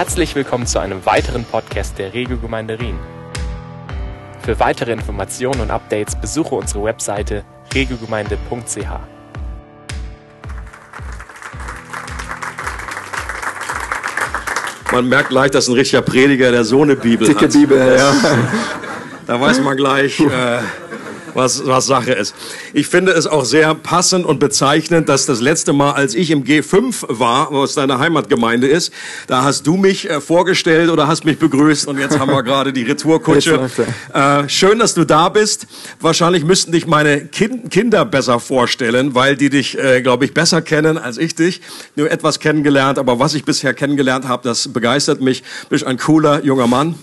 Herzlich willkommen zu einem weiteren Podcast der Regiogemeinde Rien. Für weitere Informationen und Updates besuche unsere Webseite regiogemeinde.ch. Man merkt gleich, dass ein richtiger Prediger der so eine Bibel Dicke hat. Bibel, ja. Da weiß man gleich, äh, was, was Sache ist. Ich finde es auch sehr passend und bezeichnend, dass das letzte Mal, als ich im G5 war, was deine Heimatgemeinde ist, da hast du mich äh, vorgestellt oder hast mich begrüßt und jetzt haben wir gerade die Retourkutsche. Äh, schön, dass du da bist. Wahrscheinlich müssten dich meine kind Kinder besser vorstellen, weil die dich, äh, glaube ich, besser kennen als ich dich. Nur etwas kennengelernt, aber was ich bisher kennengelernt habe, das begeistert mich. Bist ein cooler junger Mann.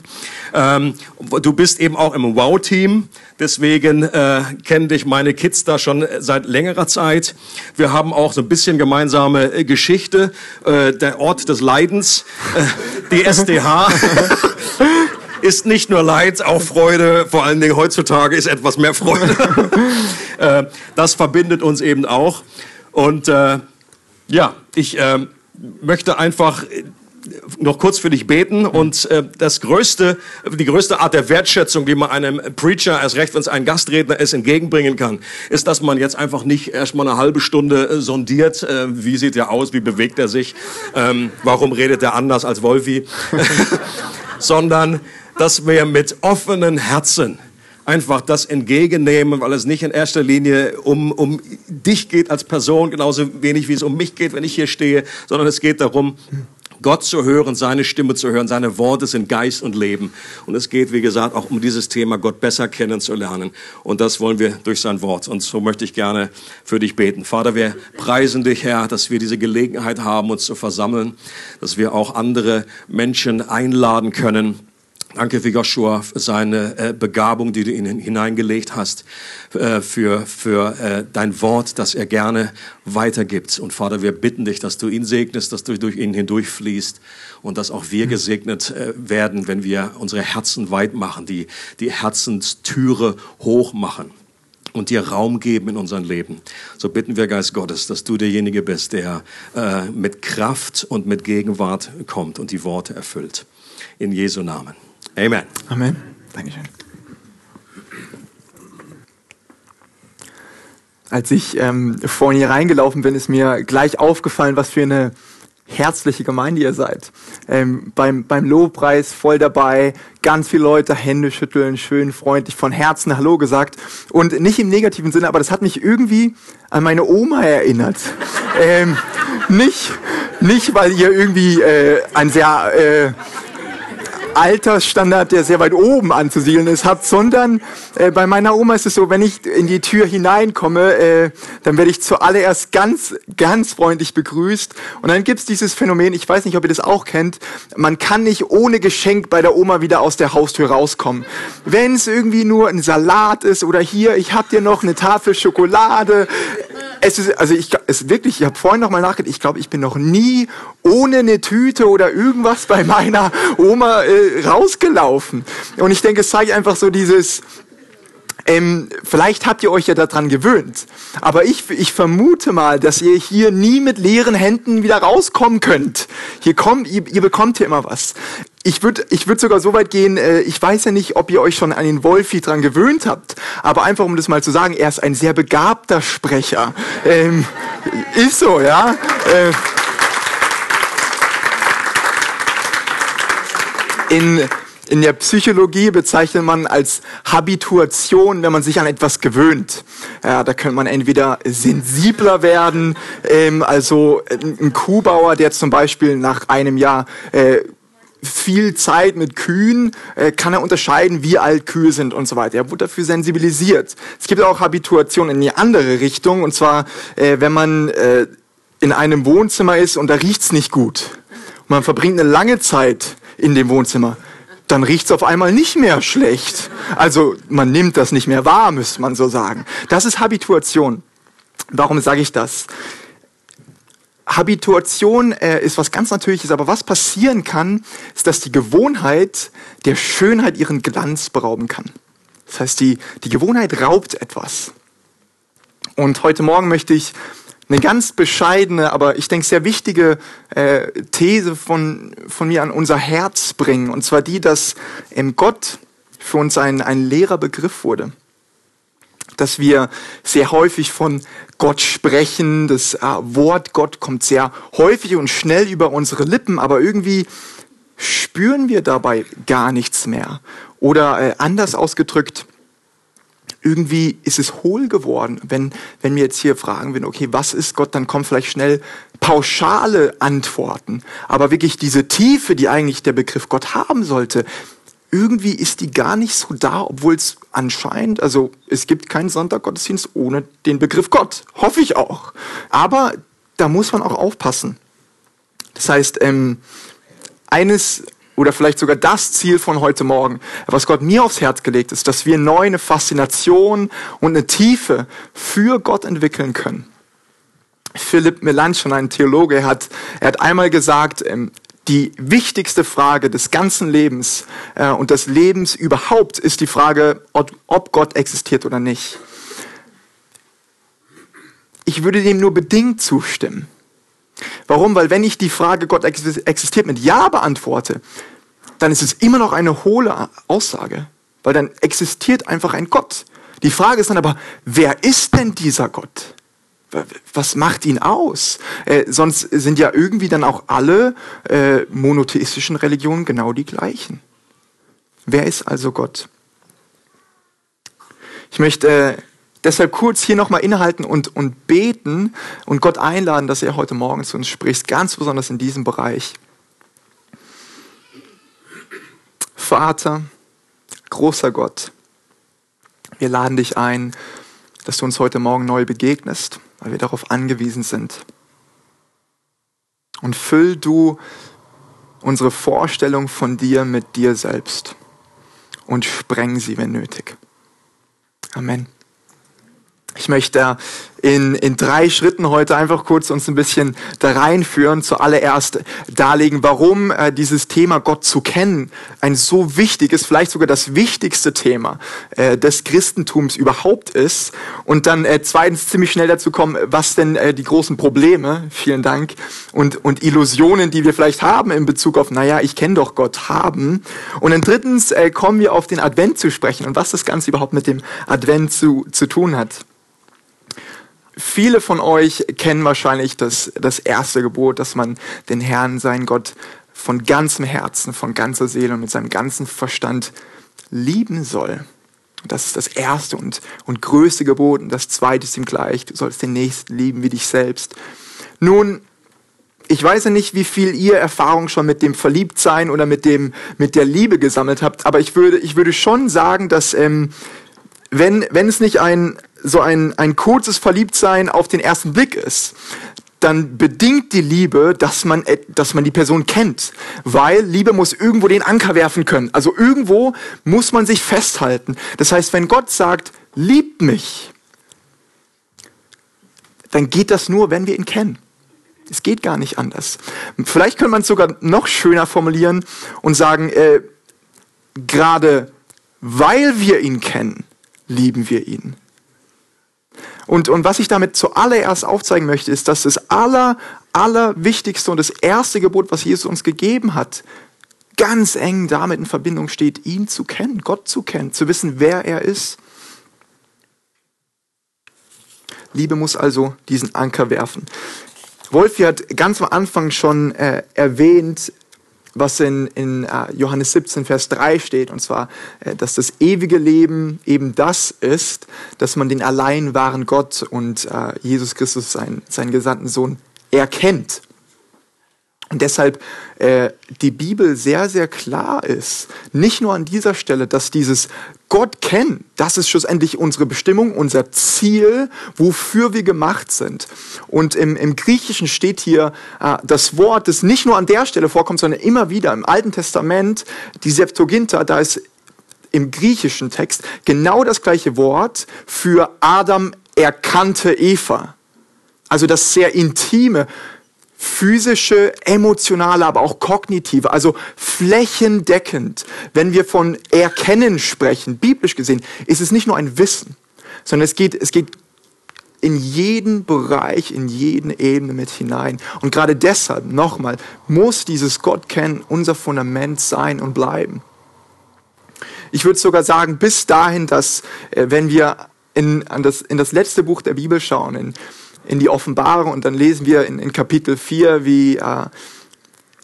Ähm, du bist eben auch im Wow-Team. Deswegen äh, kennen dich meine Kids da schon seit längerer Zeit. Wir haben auch so ein bisschen gemeinsame äh, Geschichte. Äh, der Ort des Leidens, äh, die SDH. ist nicht nur Leid, auch Freude. Vor allen Dingen heutzutage ist etwas mehr Freude. äh, das verbindet uns eben auch. Und äh, ja, ich äh, möchte einfach noch kurz für dich beten und äh, das größte, die größte Art der Wertschätzung, die man einem Preacher, erst recht, wenn es ein Gastredner ist, entgegenbringen kann, ist, dass man jetzt einfach nicht erstmal eine halbe Stunde äh, sondiert, äh, wie sieht er aus, wie bewegt er sich, ähm, warum redet er anders als Wolfi, sondern dass wir mit offenen Herzen einfach das entgegennehmen, weil es nicht in erster Linie um, um dich geht als Person, genauso wenig wie es um mich geht, wenn ich hier stehe, sondern es geht darum, Gott zu hören, seine Stimme zu hören, seine Worte sind Geist und Leben. Und es geht, wie gesagt, auch um dieses Thema, Gott besser kennenzulernen. Und das wollen wir durch sein Wort. Und so möchte ich gerne für dich beten. Vater, wir preisen dich, Herr, dass wir diese Gelegenheit haben, uns zu versammeln, dass wir auch andere Menschen einladen können, Danke für Joshua, für seine äh, Begabung, die du in ihn hineingelegt hast, äh, für, für äh, dein Wort, das er gerne weitergibt. Und Vater, wir bitten dich, dass du ihn segnest, dass du durch ihn hindurchfließt und dass auch wir gesegnet äh, werden, wenn wir unsere Herzen weit machen, die, die Herzenstüre hoch machen und dir Raum geben in unserem Leben. So bitten wir, Geist Gottes, dass du derjenige bist, der äh, mit Kraft und mit Gegenwart kommt und die Worte erfüllt. In Jesu Namen. Amen. Amen. Dankeschön. Als ich ähm, vorhin hier reingelaufen bin, ist mir gleich aufgefallen, was für eine herzliche Gemeinde ihr seid. Ähm, beim, beim Lobpreis voll dabei, ganz viele Leute Hände schütteln, schön freundlich von Herzen Hallo gesagt. Und nicht im negativen Sinne, aber das hat mich irgendwie an meine Oma erinnert. ähm, nicht, nicht, weil ihr irgendwie äh, ein sehr... Äh, Altersstandard, der sehr weit oben anzusiedeln ist, habt, sondern äh, bei meiner Oma ist es so, wenn ich in die Tür hineinkomme, äh, dann werde ich zuallererst ganz, ganz freundlich begrüßt. Und dann gibt's dieses Phänomen, ich weiß nicht, ob ihr das auch kennt, man kann nicht ohne Geschenk bei der Oma wieder aus der Haustür rauskommen. Wenn es irgendwie nur ein Salat ist oder hier, ich hab dir noch eine Tafel Schokolade. Es ist, also ich, es wirklich, ich habe vorhin noch mal nachgedacht, ich glaube, ich bin noch nie ohne eine Tüte oder irgendwas bei meiner Oma äh, rausgelaufen. Und ich denke, es zeigt einfach so dieses, ähm, vielleicht habt ihr euch ja daran gewöhnt, aber ich, ich vermute mal, dass ihr hier nie mit leeren Händen wieder rauskommen könnt. Hier kommt, ihr, ihr bekommt hier immer was. Ich würde ich würd sogar so weit gehen, äh, ich weiß ja nicht, ob ihr euch schon an den Wolfi dran gewöhnt habt, aber einfach um das mal zu sagen, er ist ein sehr begabter Sprecher. Ähm, ist so, ja. Äh, in, in der Psychologie bezeichnet man als Habituation, wenn man sich an etwas gewöhnt. Ja, da könnte man entweder sensibler werden, ähm, also ein Kuhbauer, der zum Beispiel nach einem Jahr äh, viel Zeit mit Kühen, äh, kann er unterscheiden, wie alt Kühe sind und so weiter. Er wurde dafür sensibilisiert. Es gibt auch Habituationen in die andere Richtung, und zwar, äh, wenn man äh, in einem Wohnzimmer ist und da riecht's nicht gut. Und man verbringt eine lange Zeit in dem Wohnzimmer, dann riecht's auf einmal nicht mehr schlecht. Also man nimmt das nicht mehr wahr, müsste man so sagen. Das ist Habituation. Warum sage ich das? Habituation äh, ist was ganz Natürliches, aber was passieren kann, ist, dass die Gewohnheit der Schönheit ihren Glanz berauben kann. Das heißt, die, die Gewohnheit raubt etwas. Und heute Morgen möchte ich eine ganz bescheidene, aber ich denke sehr wichtige äh, These von, von mir an unser Herz bringen. Und zwar die, dass ähm, Gott für uns ein, ein leerer Begriff wurde. Dass wir sehr häufig von Gott sprechen. Das äh, Wort Gott kommt sehr häufig und schnell über unsere Lippen, aber irgendwie spüren wir dabei gar nichts mehr. Oder äh, anders ausgedrückt, irgendwie ist es hohl geworden. Wenn, wenn wir jetzt hier fragen würden, okay, was ist Gott, dann kommen vielleicht schnell pauschale Antworten. Aber wirklich diese Tiefe, die eigentlich der Begriff Gott haben sollte, irgendwie ist die gar nicht so da, obwohl es anscheinend, also es gibt keinen Sonntaggottesdienst ohne den Begriff Gott. Hoffe ich auch. Aber da muss man auch aufpassen. Das heißt, ähm, eines oder vielleicht sogar das Ziel von heute Morgen, was Gott mir aufs Herz gelegt ist, dass wir neu eine Faszination und eine Tiefe für Gott entwickeln können. Philipp Melanchthon, ein Theologe, hat, er hat einmal gesagt, ähm, die wichtigste Frage des ganzen Lebens äh, und des Lebens überhaupt ist die Frage, ob Gott existiert oder nicht. Ich würde dem nur bedingt zustimmen. Warum? Weil wenn ich die Frage, Gott existiert, mit Ja beantworte, dann ist es immer noch eine hohle Aussage, weil dann existiert einfach ein Gott. Die Frage ist dann aber, wer ist denn dieser Gott? Was macht ihn aus? Äh, sonst sind ja irgendwie dann auch alle äh, monotheistischen Religionen genau die gleichen. Wer ist also Gott? Ich möchte äh, deshalb kurz hier nochmal innehalten und, und beten und Gott einladen, dass er heute Morgen zu uns spricht, ganz besonders in diesem Bereich. Vater, großer Gott, wir laden dich ein, dass du uns heute Morgen neu begegnest, weil wir darauf angewiesen sind. Und füll du unsere Vorstellung von dir mit dir selbst und spreng sie, wenn nötig. Amen. Ich möchte in, in drei Schritten heute einfach kurz uns ein bisschen da reinführen. Zuallererst darlegen, warum äh, dieses Thema Gott zu kennen ein so wichtiges, vielleicht sogar das wichtigste Thema äh, des Christentums überhaupt ist. Und dann äh, zweitens ziemlich schnell dazu kommen, was denn äh, die großen Probleme, vielen Dank, und, und Illusionen, die wir vielleicht haben in Bezug auf, naja, ich kenne doch Gott, haben. Und dann drittens äh, kommen wir auf den Advent zu sprechen und was das Ganze überhaupt mit dem Advent zu, zu tun hat. Viele von euch kennen wahrscheinlich das, das erste Gebot, dass man den Herrn, seinen Gott, von ganzem Herzen, von ganzer Seele und mit seinem ganzen Verstand lieben soll. Das ist das erste und, und größte Gebot. Und das zweite ist ihm gleich. Du sollst den Nächsten lieben wie dich selbst. Nun, ich weiß ja nicht, wie viel ihr Erfahrung schon mit dem Verliebtsein oder mit dem, mit der Liebe gesammelt habt, aber ich würde, ich würde schon sagen, dass, ähm, wenn, wenn es nicht ein, so ein, ein kurzes Verliebtsein auf den ersten Blick ist, dann bedingt die Liebe, dass man, dass man die Person kennt. Weil Liebe muss irgendwo den Anker werfen können. Also irgendwo muss man sich festhalten. Das heißt, wenn Gott sagt, liebt mich, dann geht das nur, wenn wir ihn kennen. Es geht gar nicht anders. Vielleicht könnte man es sogar noch schöner formulieren und sagen, äh, gerade weil wir ihn kennen, lieben wir ihn. Und, und was ich damit zuallererst aufzeigen möchte, ist, dass das aller, allerwichtigste und das erste Gebot, was Jesus uns gegeben hat, ganz eng damit in Verbindung steht, ihn zu kennen, Gott zu kennen, zu wissen, wer er ist. Liebe muss also diesen Anker werfen. Wolfi hat ganz am Anfang schon äh, erwähnt, was in, in äh, Johannes 17, Vers 3 steht, und zwar, äh, dass das ewige Leben eben das ist, dass man den allein wahren Gott und äh, Jesus Christus, sein, seinen gesandten Sohn, erkennt. Und deshalb äh, die Bibel sehr, sehr klar ist, nicht nur an dieser Stelle, dass dieses Gott kennen, das ist schlussendlich unsere Bestimmung, unser Ziel, wofür wir gemacht sind. Und im, im Griechischen steht hier äh, das Wort, das nicht nur an der Stelle vorkommt, sondern immer wieder im Alten Testament, die Septuaginta, da ist im griechischen Text genau das gleiche Wort für Adam erkannte Eva. Also das sehr intime, physische, emotionale, aber auch kognitive, also flächendeckend. Wenn wir von Erkennen sprechen, biblisch gesehen, ist es nicht nur ein Wissen, sondern es geht, es geht in jeden Bereich, in jeden Ebene mit hinein. Und gerade deshalb, nochmal, muss dieses Gott kennen unser Fundament sein und bleiben. Ich würde sogar sagen, bis dahin, dass äh, wenn wir in, das, in das letzte Buch der Bibel schauen, in, in die Offenbarung, und dann lesen wir in, in Kapitel 4, wie äh,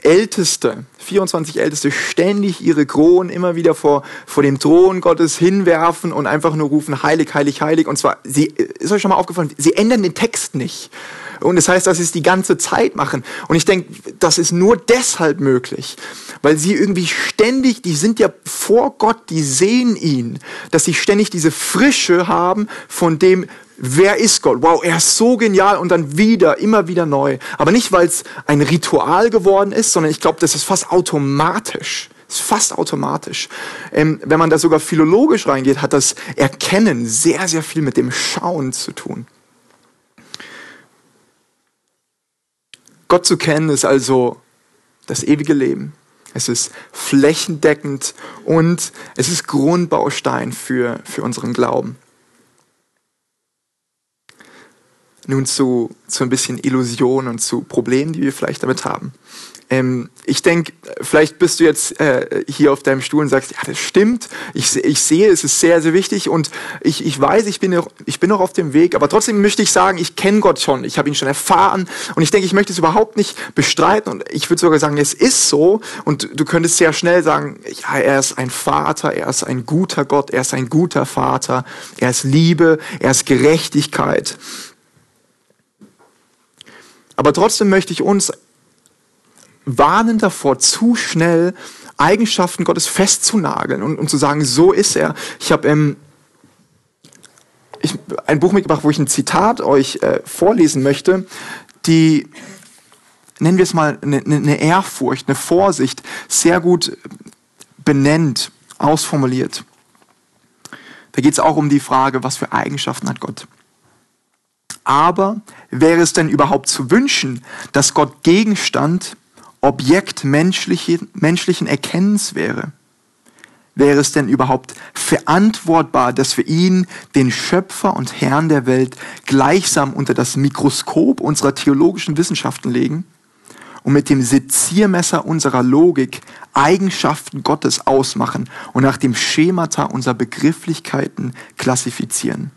Älteste, 24 Älteste, ständig ihre Kronen immer wieder vor, vor dem Thron Gottes hinwerfen und einfach nur rufen, heilig, heilig, heilig. Und zwar, sie, ist euch schon mal aufgefallen, sie ändern den Text nicht. Und das heißt, dass sie es die ganze Zeit machen. Und ich denke, das ist nur deshalb möglich, weil sie irgendwie ständig, die sind ja vor Gott, die sehen ihn, dass sie ständig diese Frische haben von dem, wer ist Gott? Wow, er ist so genial und dann wieder, immer wieder neu. Aber nicht, weil es ein Ritual geworden ist, sondern ich glaube, das ist fast automatisch. Ist fast automatisch. Ähm, wenn man da sogar philologisch reingeht, hat das Erkennen sehr, sehr viel mit dem Schauen zu tun. Gott zu kennen ist also das ewige Leben. Es ist flächendeckend und es ist Grundbaustein für, für unseren Glauben. Nun zu, zu ein bisschen Illusion und zu Problemen, die wir vielleicht damit haben. Ähm, ich denke, vielleicht bist du jetzt äh, hier auf deinem Stuhl und sagst, ja, das stimmt, ich, ich sehe, es ist sehr, sehr wichtig und ich, ich weiß, ich bin, noch, ich bin noch auf dem Weg, aber trotzdem möchte ich sagen, ich kenne Gott schon, ich habe ihn schon erfahren und ich denke, ich möchte es überhaupt nicht bestreiten und ich würde sogar sagen, es ist so und du könntest sehr schnell sagen, ja, er ist ein Vater, er ist ein guter Gott, er ist ein guter Vater, er ist Liebe, er ist Gerechtigkeit. Aber trotzdem möchte ich uns warnen davor, zu schnell Eigenschaften Gottes festzunageln und, und zu sagen, so ist er. Ich habe ähm, ein Buch mitgebracht, wo ich ein Zitat euch äh, vorlesen möchte, die, nennen wir es mal, eine, eine Ehrfurcht, eine Vorsicht, sehr gut benennt, ausformuliert. Da geht es auch um die Frage, was für Eigenschaften hat Gott. Aber wäre es denn überhaupt zu wünschen, dass Gott Gegenstand Objekt menschlichen, menschlichen Erkennens wäre, wäre es denn überhaupt verantwortbar, dass wir ihn, den Schöpfer und Herrn der Welt, gleichsam unter das Mikroskop unserer theologischen Wissenschaften legen und mit dem Seziermesser unserer Logik Eigenschaften Gottes ausmachen und nach dem Schemata unserer Begrifflichkeiten klassifizieren?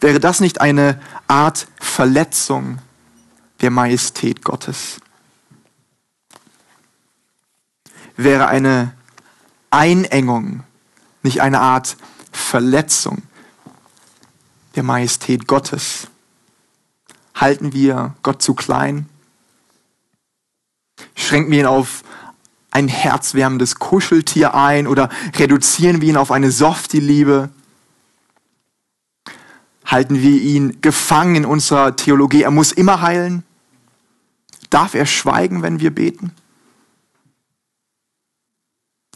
Wäre das nicht eine Art Verletzung der Majestät Gottes? wäre eine Einengung, nicht eine Art Verletzung der Majestät Gottes. Halten wir Gott zu klein? Schränken wir ihn auf ein herzwärmendes Kuscheltier ein oder reduzieren wir ihn auf eine softe Liebe? Halten wir ihn gefangen in unserer Theologie? Er muss immer heilen. Darf er schweigen, wenn wir beten?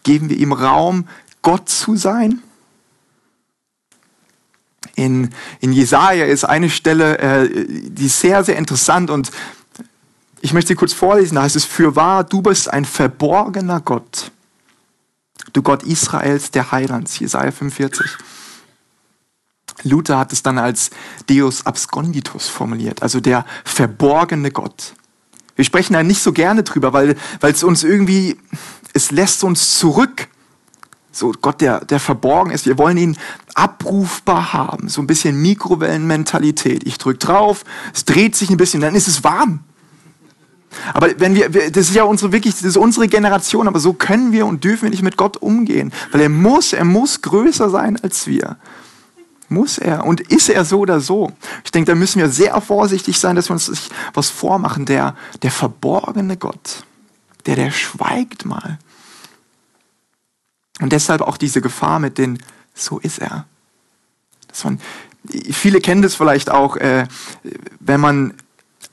Geben wir ihm Raum, Gott zu sein? In, in Jesaja ist eine Stelle, äh, die sehr, sehr interessant und ich möchte sie kurz vorlesen. Da heißt es, für wahr, du bist ein verborgener Gott. Du Gott Israels, der Heilands. Jesaja 45. Luther hat es dann als Deus absconditus formuliert, also der verborgene Gott. Wir sprechen da nicht so gerne drüber, weil es uns irgendwie es lässt uns zurück. So Gott, der, der verborgen ist. Wir wollen ihn abrufbar haben. So ein bisschen Mikrowellenmentalität. Ich drücke drauf, es dreht sich ein bisschen, dann ist es warm. Aber wenn wir, das ist ja unsere wirklich, das ist unsere Generation, aber so können wir und dürfen wir nicht mit Gott umgehen. Weil er muss, er muss größer sein als wir. Muss er. Und ist er so oder so? Ich denke, da müssen wir sehr vorsichtig sein, dass wir uns was vormachen. Der, der verborgene Gott der, der schweigt mal. Und deshalb auch diese Gefahr mit den, so ist er. Man, viele kennen das vielleicht auch, äh, wenn man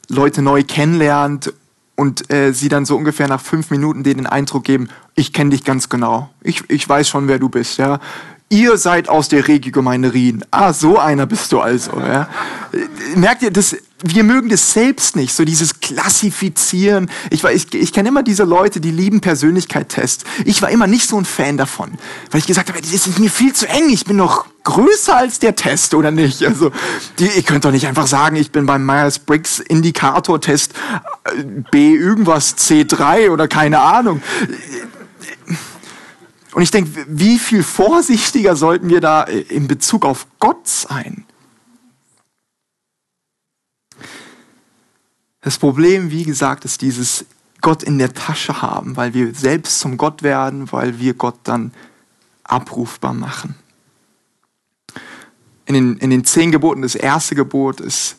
Leute neu kennenlernt und äh, sie dann so ungefähr nach fünf Minuten denen den Eindruck geben, ich kenne dich ganz genau. Ich, ich weiß schon, wer du bist. Ja? Ihr seid aus der Regiogemeinde Rien. Ah, so einer bist du also. Ja. Merkt ihr, das, wir mögen das selbst nicht, so dieses Klassifizieren. Ich, war, ich, ich kenne immer diese Leute, die lieben Persönlichkeitstests. Ich war immer nicht so ein Fan davon, weil ich gesagt habe, das ist mir viel zu eng. Ich bin noch größer als der Test, oder nicht? Also, die, ihr könnt doch nicht einfach sagen, ich bin beim Myers-Briggs Indikator-Test äh, B irgendwas C3 oder keine Ahnung. Und ich denke, wie viel vorsichtiger sollten wir da äh, in Bezug auf Gott sein? Das Problem, wie gesagt, ist dieses Gott in der Tasche haben, weil wir selbst zum Gott werden, weil wir Gott dann abrufbar machen in den, in den zehn Geboten, das erste Gebot ist,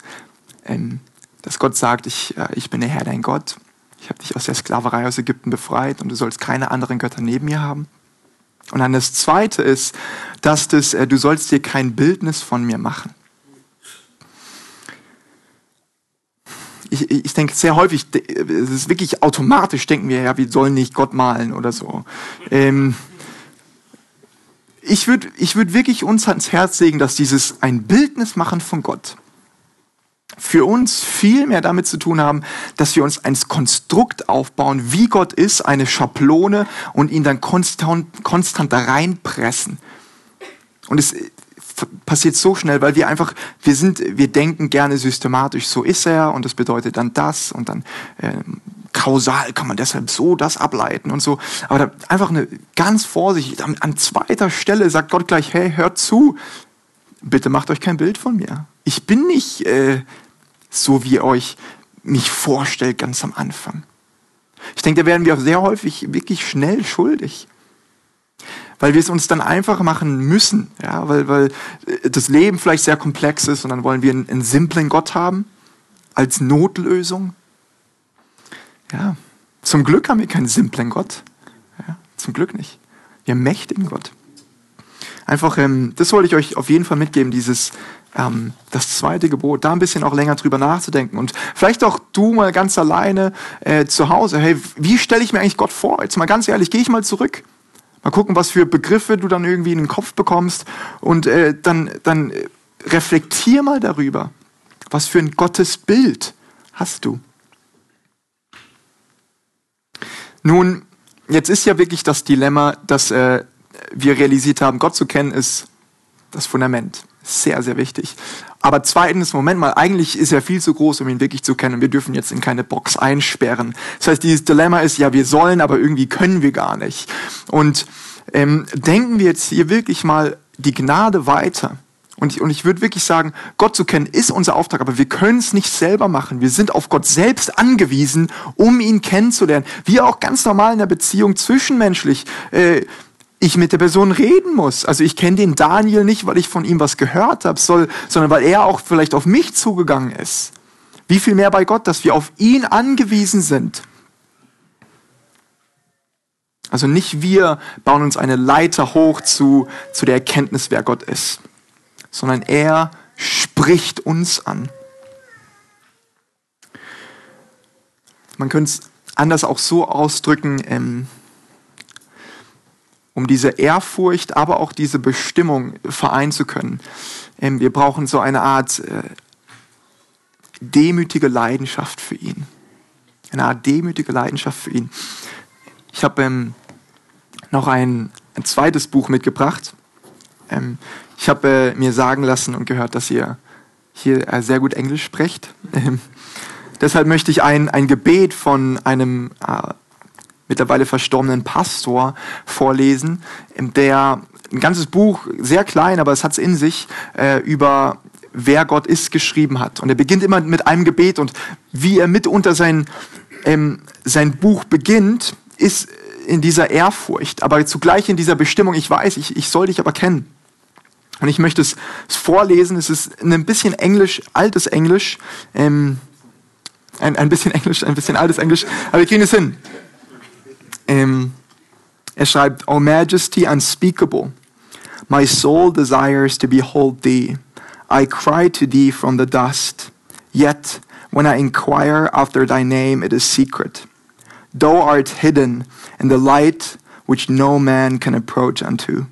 ähm, dass Gott sagt, ich, äh, ich bin der Herr, dein Gott. Ich habe dich aus der Sklaverei aus Ägypten befreit und du sollst keine anderen Götter neben mir haben. Und dann das zweite ist, dass das, äh, du sollst dir kein Bildnis von mir machen. Ich, ich denke sehr häufig, es ist wirklich automatisch, denken wir, ja, wir sollen nicht Gott malen oder so. Ähm, ich würde ich würd wirklich uns ans Herz legen, dass dieses ein Bildnis machen von Gott für uns viel mehr damit zu tun haben, dass wir uns ein Konstrukt aufbauen, wie Gott ist, eine Schablone und ihn dann konstant, konstant da reinpressen. Und es passiert so schnell, weil wir einfach, wir sind, wir denken gerne systematisch, so ist er und das bedeutet dann das und dann äh, kausal kann man deshalb so das ableiten und so. Aber einfach eine ganz vorsichtig, an, an zweiter Stelle sagt Gott gleich, hey, hört zu, bitte macht euch kein Bild von mir. Ich bin nicht äh, so, wie ihr euch mich vorstellt ganz am Anfang. Ich denke, da werden wir auch sehr häufig wirklich schnell schuldig. Weil wir es uns dann einfach machen müssen, ja, weil, weil das Leben vielleicht sehr komplex ist und dann wollen wir einen, einen simplen Gott haben als Notlösung. Ja, zum Glück haben wir keinen simplen Gott. Ja, zum Glück nicht. Wir haben mächtigen Gott. Einfach, ähm, das wollte ich euch auf jeden Fall mitgeben, dieses, ähm, das zweite Gebot, da ein bisschen auch länger drüber nachzudenken und vielleicht auch du mal ganz alleine äh, zu Hause, hey, wie stelle ich mir eigentlich Gott vor? Jetzt mal ganz ehrlich, gehe ich mal zurück. Mal gucken, was für Begriffe du dann irgendwie in den Kopf bekommst und äh, dann, dann reflektier mal darüber. Was für ein Gottesbild hast du? Nun, jetzt ist ja wirklich das Dilemma, dass äh, wir realisiert haben, Gott zu kennen ist das Fundament. Sehr, sehr wichtig. Aber zweitens, Moment mal, eigentlich ist er viel zu groß, um ihn wirklich zu kennen. Wir dürfen jetzt in keine Box einsperren. Das heißt, dieses Dilemma ist, ja, wir sollen, aber irgendwie können wir gar nicht. Und ähm, denken wir jetzt hier wirklich mal die Gnade weiter. Und ich, und ich würde wirklich sagen, Gott zu kennen ist unser Auftrag, aber wir können es nicht selber machen. Wir sind auf Gott selbst angewiesen, um ihn kennenzulernen. Wie auch ganz normal in der Beziehung zwischenmenschlich. Äh, ich mit der Person reden muss. Also ich kenne den Daniel nicht, weil ich von ihm was gehört habe, soll, sondern weil er auch vielleicht auf mich zugegangen ist. Wie viel mehr bei Gott, dass wir auf ihn angewiesen sind. Also nicht wir bauen uns eine Leiter hoch zu, zu der Erkenntnis, wer Gott ist sondern er spricht uns an. Man könnte es anders auch so ausdrücken, ähm, um diese Ehrfurcht, aber auch diese Bestimmung vereinen zu können. Ähm, wir brauchen so eine Art äh, demütige Leidenschaft für ihn. Eine Art demütige Leidenschaft für ihn. Ich habe ähm, noch ein, ein zweites Buch mitgebracht. Ähm, ich habe äh, mir sagen lassen und gehört, dass ihr hier äh, sehr gut Englisch sprecht. Ähm, deshalb möchte ich ein, ein Gebet von einem äh, mittlerweile verstorbenen Pastor vorlesen, der ein ganzes Buch, sehr klein, aber es hat es in sich, äh, über wer Gott ist, geschrieben hat. Und er beginnt immer mit einem Gebet und wie er mitunter sein, ähm, sein Buch beginnt, ist in dieser Ehrfurcht, aber zugleich in dieser Bestimmung, ich weiß, ich, ich soll dich aber kennen. Und ich möchte es vorlesen. Es ist ein bisschen Englisch, altes Englisch. Ähm, ein, ein bisschen Englisch, ein bisschen altes Englisch. Aber wir kriegen es hin. Ähm, er schreibt, O Majesty unspeakable, my soul desires to behold thee. I cry to thee from the dust. Yet, when I inquire after thy name, it is secret. Thou art hidden in the light which no man can approach unto.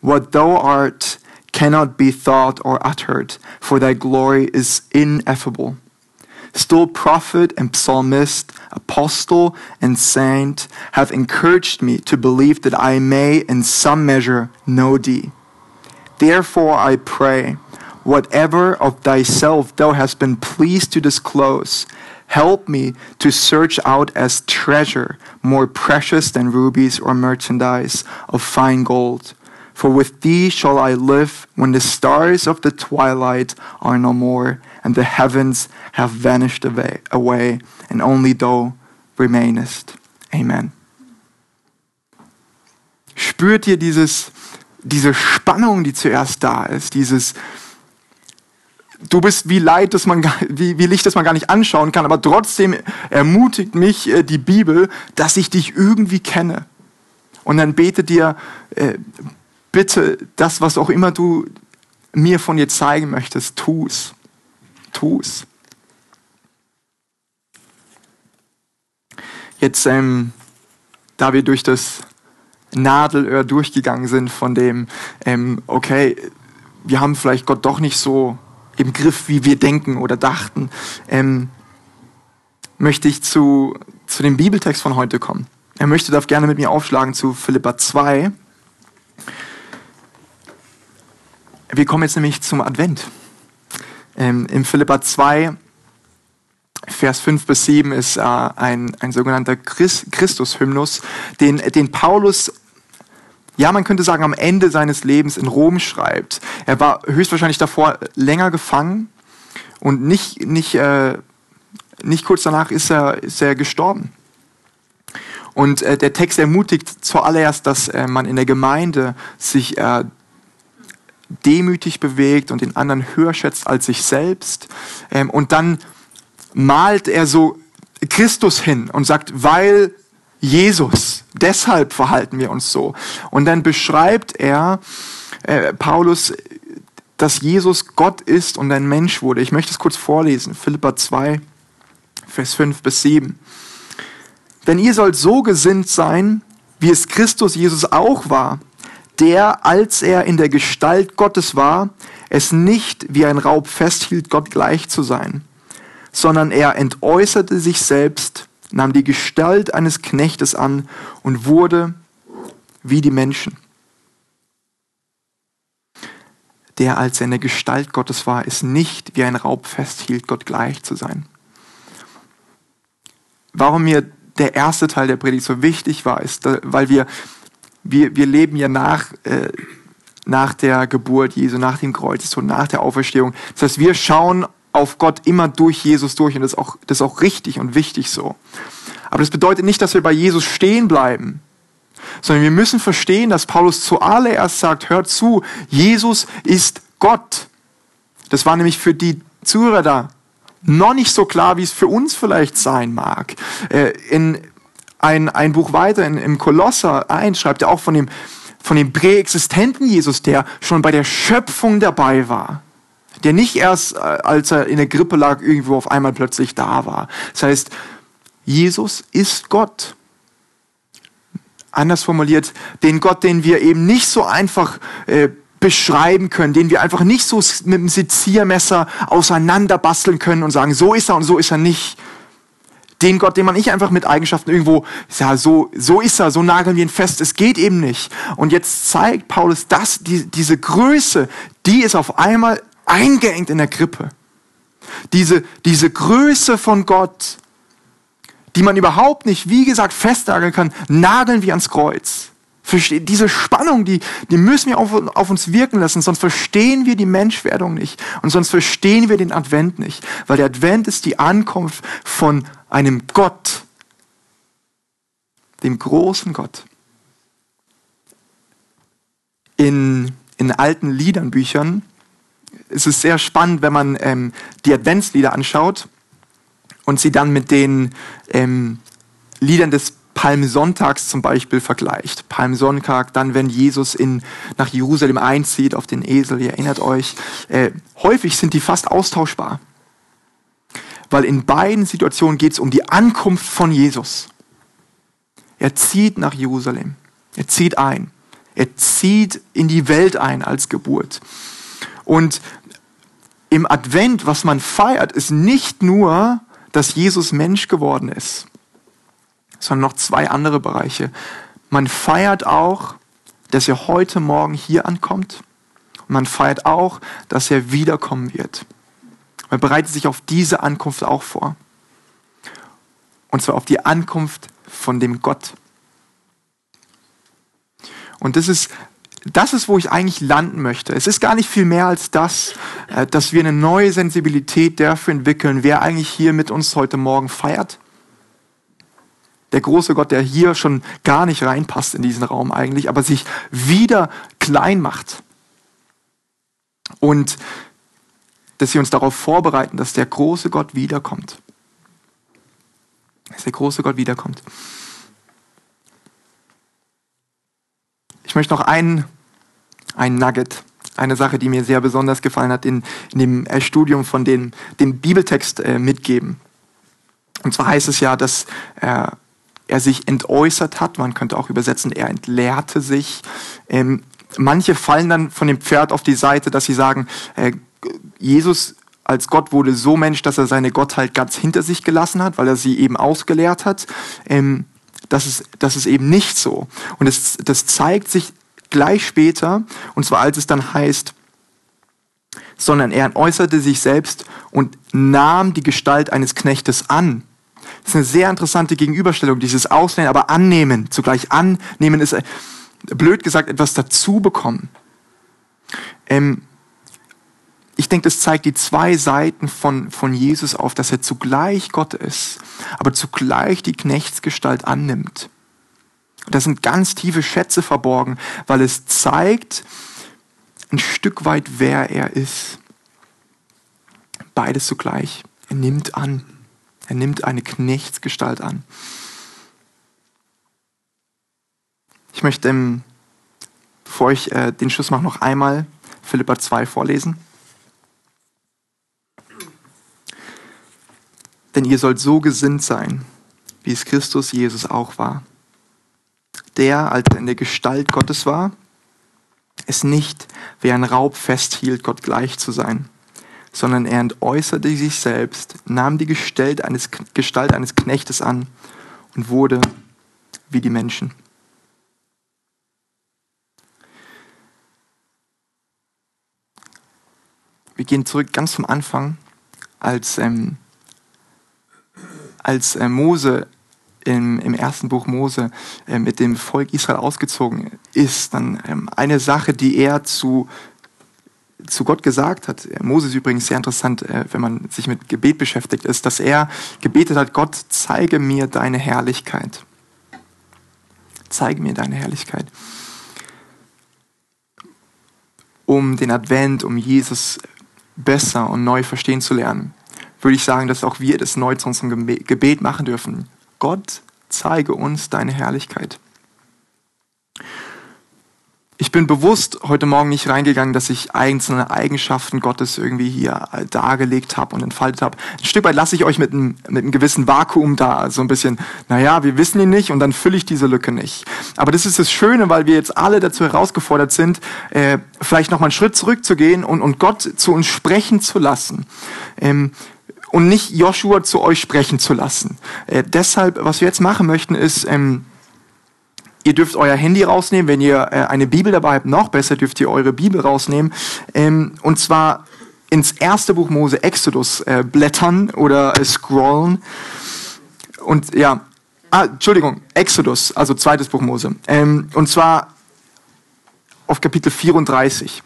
What thou art cannot be thought or uttered, for thy glory is ineffable. Still, prophet and psalmist, apostle and saint have encouraged me to believe that I may in some measure know thee. Therefore I pray, whatever of thyself thou hast been pleased to disclose, help me to search out as treasure more precious than rubies or merchandise of fine gold. For with thee shall I live when the stars of the twilight are no more, and the heavens have vanished away, away and only thou remainest. Amen. Spürt ihr dieses, diese Spannung, die zuerst da ist, dieses du bist wie Leid, dass man wie, wie Licht, das man gar nicht anschauen kann, aber trotzdem ermutigt mich äh, die Bibel, dass ich dich irgendwie kenne. Und dann bete dir äh, bitte das, was auch immer du mir von dir zeigen möchtest, tu's, tu's. Jetzt, ähm, da wir durch das Nadelöhr durchgegangen sind von dem, ähm, okay, wir haben vielleicht Gott doch nicht so im Griff, wie wir denken oder dachten, ähm, möchte ich zu, zu dem Bibeltext von heute kommen. Er möchte, darf gerne mit mir aufschlagen zu Philippa 2. Wir kommen jetzt nämlich zum Advent. Ähm, Im Philippa 2, Vers 5 bis 7 ist äh, ein, ein sogenannter Christ, Christus-Hymnus, den, den Paulus ja, man könnte sagen, am Ende seines Lebens in Rom schreibt. Er war höchstwahrscheinlich davor länger gefangen und nicht, nicht, äh, nicht kurz danach ist er, ist er gestorben. Und äh, der Text ermutigt zuallererst, dass äh, man in der Gemeinde sich äh, demütig bewegt und den anderen höher schätzt als sich selbst. Ähm, und dann malt er so Christus hin und sagt, weil Jesus. Deshalb verhalten wir uns so. Und dann beschreibt er, äh, Paulus, dass Jesus Gott ist und ein Mensch wurde. Ich möchte es kurz vorlesen. Philippa 2, Vers 5 bis 7. Denn ihr sollt so gesinnt sein, wie es Christus Jesus auch war, der, als er in der Gestalt Gottes war, es nicht wie ein Raub festhielt, Gott gleich zu sein, sondern er entäußerte sich selbst, nahm die Gestalt eines Knechtes an und wurde wie die Menschen. Der, als er in der Gestalt Gottes war, es nicht wie ein Raub festhielt, Gott gleich zu sein. Warum mir der erste Teil der Predigt so wichtig war, ist, weil wir, wir, wir leben ja nach, äh, nach der Geburt Jesu, nach dem Kreuz, so nach der Auferstehung. Das heißt, wir schauen auf Gott immer durch Jesus durch und das ist auch, das ist auch richtig und wichtig so. Aber das bedeutet nicht, dass wir bei Jesus stehen bleiben, sondern wir müssen verstehen, dass Paulus zuallererst sagt, hört zu, Jesus ist Gott. Das war nämlich für die Zuhörer da noch nicht so klar, wie es für uns vielleicht sein mag. Äh, in ein, ein Buch weiter, in, im Kolosser 1, schreibt er auch von dem, von dem präexistenten Jesus, der schon bei der Schöpfung dabei war der nicht erst, äh, als er in der Grippe lag, irgendwo auf einmal plötzlich da war. Das heißt, Jesus ist Gott. Anders formuliert, den Gott, den wir eben nicht so einfach äh, beschreiben können, den wir einfach nicht so mit dem Seziermesser auseinanderbasteln können und sagen, so ist er und so ist er nicht. Den Gott, den man nicht einfach mit Eigenschaften irgendwo, ja, so, so ist er, so nageln wir ihn fest. Es geht eben nicht. Und jetzt zeigt Paulus, dass die, diese Größe, die ist auf einmal eingeengt in der Krippe. Diese, diese Größe von Gott, die man überhaupt nicht, wie gesagt, festnageln kann, nageln wir ans Kreuz. Diese Spannung, die, die müssen wir auf, auf, uns wirken lassen, sonst verstehen wir die Menschwerdung nicht und sonst verstehen wir den Advent nicht, weil der Advent ist die Ankunft von einem Gott, dem großen Gott. In, in alten Liedernbüchern ist es sehr spannend, wenn man ähm, die Adventslieder anschaut und sie dann mit den ähm, Liedern des Palmsonntags zum Beispiel vergleicht. Palmsonntag, dann wenn Jesus in, nach Jerusalem einzieht auf den Esel, ihr erinnert euch, äh, häufig sind die fast austauschbar. Weil in beiden Situationen geht es um die Ankunft von Jesus. Er zieht nach Jerusalem. Er zieht ein. Er zieht in die Welt ein als Geburt. Und im Advent, was man feiert, ist nicht nur, dass Jesus Mensch geworden ist, sondern noch zwei andere Bereiche. Man feiert auch, dass er heute Morgen hier ankommt. Und man feiert auch, dass er wiederkommen wird. Man bereitet sich auf diese Ankunft auch vor. Und zwar auf die Ankunft von dem Gott. Und das ist, das ist, wo ich eigentlich landen möchte. Es ist gar nicht viel mehr als das, äh, dass wir eine neue Sensibilität dafür entwickeln, wer eigentlich hier mit uns heute Morgen feiert. Der große Gott, der hier schon gar nicht reinpasst in diesen Raum eigentlich, aber sich wieder klein macht. Und dass wir uns darauf vorbereiten, dass der große Gott wiederkommt. Dass der große Gott wiederkommt. Ich möchte noch einen, einen Nugget, eine Sache, die mir sehr besonders gefallen hat, in, in dem äh, Studium von dem, dem Bibeltext äh, mitgeben. Und zwar heißt es ja, dass äh, er sich entäußert hat. Man könnte auch übersetzen, er entleerte sich. Ähm, manche fallen dann von dem Pferd auf die Seite, dass sie sagen, äh, Jesus als Gott wurde so Mensch, dass er seine Gottheit ganz hinter sich gelassen hat, weil er sie eben ausgeleert hat. Ähm, das ist, das ist eben nicht so. Und das, das zeigt sich gleich später, und zwar als es dann heißt, sondern er äußerte sich selbst und nahm die Gestalt eines Knechtes an. Das ist eine sehr interessante Gegenüberstellung, dieses Auslehnen, aber annehmen, zugleich annehmen ist, äh, blöd gesagt, etwas dazu bekommen. Ähm, ich denke, das zeigt die zwei Seiten von, von Jesus auf, dass er zugleich Gott ist, aber zugleich die Knechtsgestalt annimmt. Da sind ganz tiefe Schätze verborgen, weil es zeigt ein Stück weit, wer er ist. Beides zugleich. Er nimmt an. Er nimmt eine Knechtsgestalt an. Ich möchte, ähm, bevor ich äh, den Schluss mache, noch einmal Philippa 2 vorlesen. Denn ihr sollt so gesinnt sein, wie es Christus Jesus auch war. Der, als er in der Gestalt Gottes war, es nicht wie ein Raub festhielt, Gott gleich zu sein, sondern er entäußerte sich selbst, nahm die Gestalt eines, Gestalt eines Knechtes an und wurde wie die Menschen. Wir gehen zurück ganz vom Anfang, als ähm, als äh, Mose im, im ersten Buch Mose äh, mit dem Volk Israel ausgezogen ist, dann ähm, eine Sache, die er zu, zu Gott gesagt hat, äh, Mose ist übrigens sehr interessant, wenn man sich mit Gebet beschäftigt, ist, dass er gebetet hat, Gott, zeige mir deine Herrlichkeit. Zeige mir deine Herrlichkeit. Um den Advent, um Jesus besser und neu verstehen zu lernen würde ich sagen, dass auch wir das neu zu unserem Gebet machen dürfen. Gott, zeige uns deine Herrlichkeit. Ich bin bewusst heute Morgen nicht reingegangen, dass ich einzelne Eigenschaften Gottes irgendwie hier dargelegt habe und entfaltet habe. Ein Stück weit lasse ich euch mit einem, mit einem gewissen Vakuum da, so ein bisschen, naja, wir wissen ihn nicht und dann fülle ich diese Lücke nicht. Aber das ist das Schöne, weil wir jetzt alle dazu herausgefordert sind, äh, vielleicht nochmal einen Schritt zurückzugehen und, und Gott zu uns sprechen zu lassen. Ähm, und nicht Joshua zu euch sprechen zu lassen. Äh, deshalb, was wir jetzt machen möchten, ist, ähm, ihr dürft euer Handy rausnehmen. Wenn ihr äh, eine Bibel dabei habt, noch besser dürft ihr eure Bibel rausnehmen. Ähm, und zwar ins erste Buch Mose, Exodus, äh, blättern oder äh, scrollen. Und ja, ah, Entschuldigung, Exodus, also zweites Buch Mose. Ähm, und zwar auf Kapitel 34.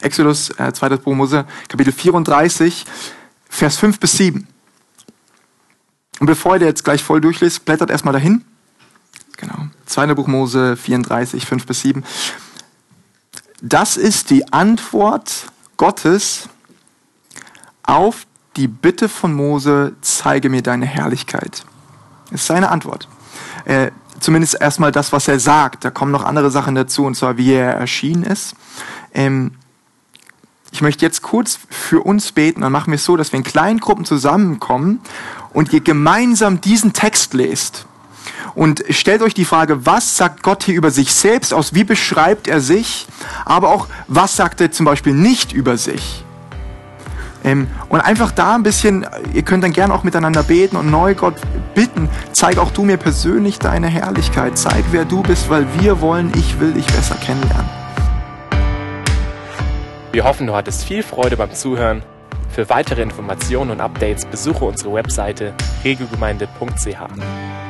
Exodus, äh, zweites Buch Mose, Kapitel 34. Vers 5 bis 7. Und bevor ihr jetzt gleich voll durchliest, blättert erstmal dahin. Genau. 2. Buch Mose 34, 5 bis 7. Das ist die Antwort Gottes auf die Bitte von Mose, zeige mir deine Herrlichkeit. Das ist seine Antwort. Äh, zumindest erstmal das, was er sagt. Da kommen noch andere Sachen dazu, und zwar wie er erschienen ist. Ähm, möchte jetzt kurz für uns beten. Dann machen wir es so, dass wir in kleinen Gruppen zusammenkommen und ihr gemeinsam diesen Text lest. und stellt euch die Frage, was sagt Gott hier über sich selbst aus? Wie beschreibt er sich? Aber auch, was sagt er zum Beispiel nicht über sich? Ähm, und einfach da ein bisschen, ihr könnt dann gerne auch miteinander beten und neu Gott bitten, zeig auch du mir persönlich deine Herrlichkeit, zeig wer du bist, weil wir wollen, ich will dich besser kennenlernen. Wir hoffen, du hattest viel Freude beim Zuhören. Für weitere Informationen und Updates besuche unsere Webseite regelgemeinde.ch.